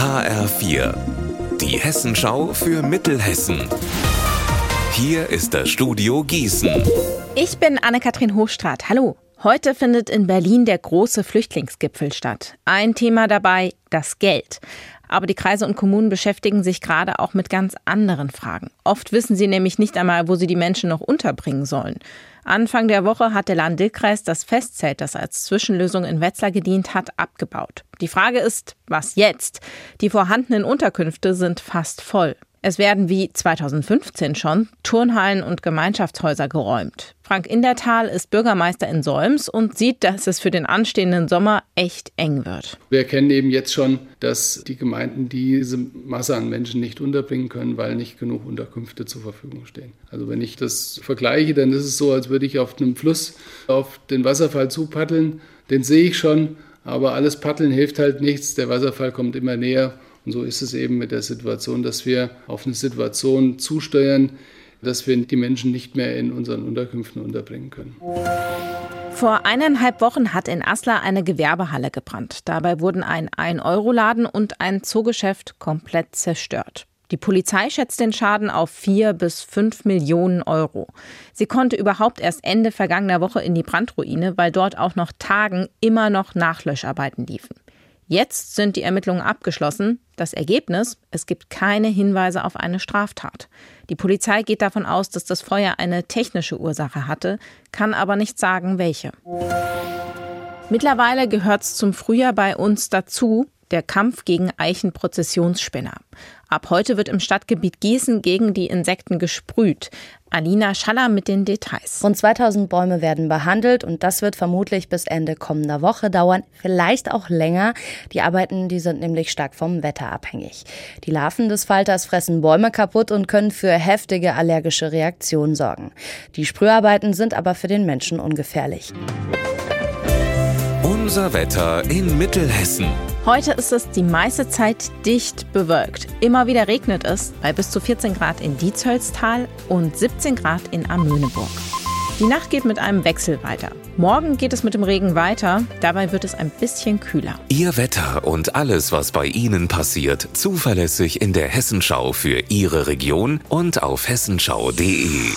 HR4, die Hessenschau für Mittelhessen. Hier ist das Studio Gießen. Ich bin Anne-Kathrin Hochstrat. Hallo. Heute findet in Berlin der große Flüchtlingsgipfel statt. Ein Thema dabei, das Geld. Aber die Kreise und Kommunen beschäftigen sich gerade auch mit ganz anderen Fragen. Oft wissen sie nämlich nicht einmal, wo sie die Menschen noch unterbringen sollen. Anfang der Woche hat der Lahn-Dill-Kreis das Festzelt, das als Zwischenlösung in Wetzlar gedient hat, abgebaut. Die Frage ist, was jetzt? Die vorhandenen Unterkünfte sind fast voll. Es werden wie 2015 schon Turnhallen und Gemeinschaftshäuser geräumt. Frank Indertal ist Bürgermeister in Solms und sieht, dass es für den anstehenden Sommer echt eng wird. Wir erkennen eben jetzt schon, dass die Gemeinden diese Masse an Menschen nicht unterbringen können, weil nicht genug Unterkünfte zur Verfügung stehen. Also wenn ich das vergleiche, dann ist es so, als würde ich auf einem Fluss auf den Wasserfall zupaddeln. Den sehe ich schon, aber alles Paddeln hilft halt nichts. Der Wasserfall kommt immer näher und so ist es eben mit der Situation, dass wir auf eine Situation zusteuern, dass wir die Menschen nicht mehr in unseren Unterkünften unterbringen können. Vor eineinhalb Wochen hat in Aslar eine Gewerbehalle gebrannt. Dabei wurden ein 1-Euro-Laden und ein Zoogeschäft komplett zerstört. Die Polizei schätzt den Schaden auf 4 bis 5 Millionen Euro. Sie konnte überhaupt erst Ende vergangener Woche in die Brandruine, weil dort auch noch Tagen immer noch Nachlöscharbeiten liefen. Jetzt sind die Ermittlungen abgeschlossen. Das Ergebnis, es gibt keine Hinweise auf eine Straftat. Die Polizei geht davon aus, dass das Feuer eine technische Ursache hatte, kann aber nicht sagen, welche. Mittlerweile gehört es zum Frühjahr bei uns dazu, der Kampf gegen Eichenprozessionsspinner. Ab heute wird im Stadtgebiet Gießen gegen die Insekten gesprüht. Alina Schaller mit den Details. Rund 2000 Bäume werden behandelt und das wird vermutlich bis Ende kommender Woche dauern, vielleicht auch länger. Die Arbeiten, die sind nämlich stark vom Wetter abhängig. Die Larven des Falters fressen Bäume kaputt und können für heftige allergische Reaktionen sorgen. Die Sprüharbeiten sind aber für den Menschen ungefährlich. Unser Wetter in Mittelhessen. Heute ist es die meiste Zeit dicht bewölkt. Immer wieder regnet es bei bis zu 14 Grad in Diezhölztal und 17 Grad in Amöneburg. Die Nacht geht mit einem Wechsel weiter. Morgen geht es mit dem Regen weiter, dabei wird es ein bisschen kühler. Ihr Wetter und alles, was bei Ihnen passiert, zuverlässig in der Hessenschau für Ihre Region und auf hessenschau.de.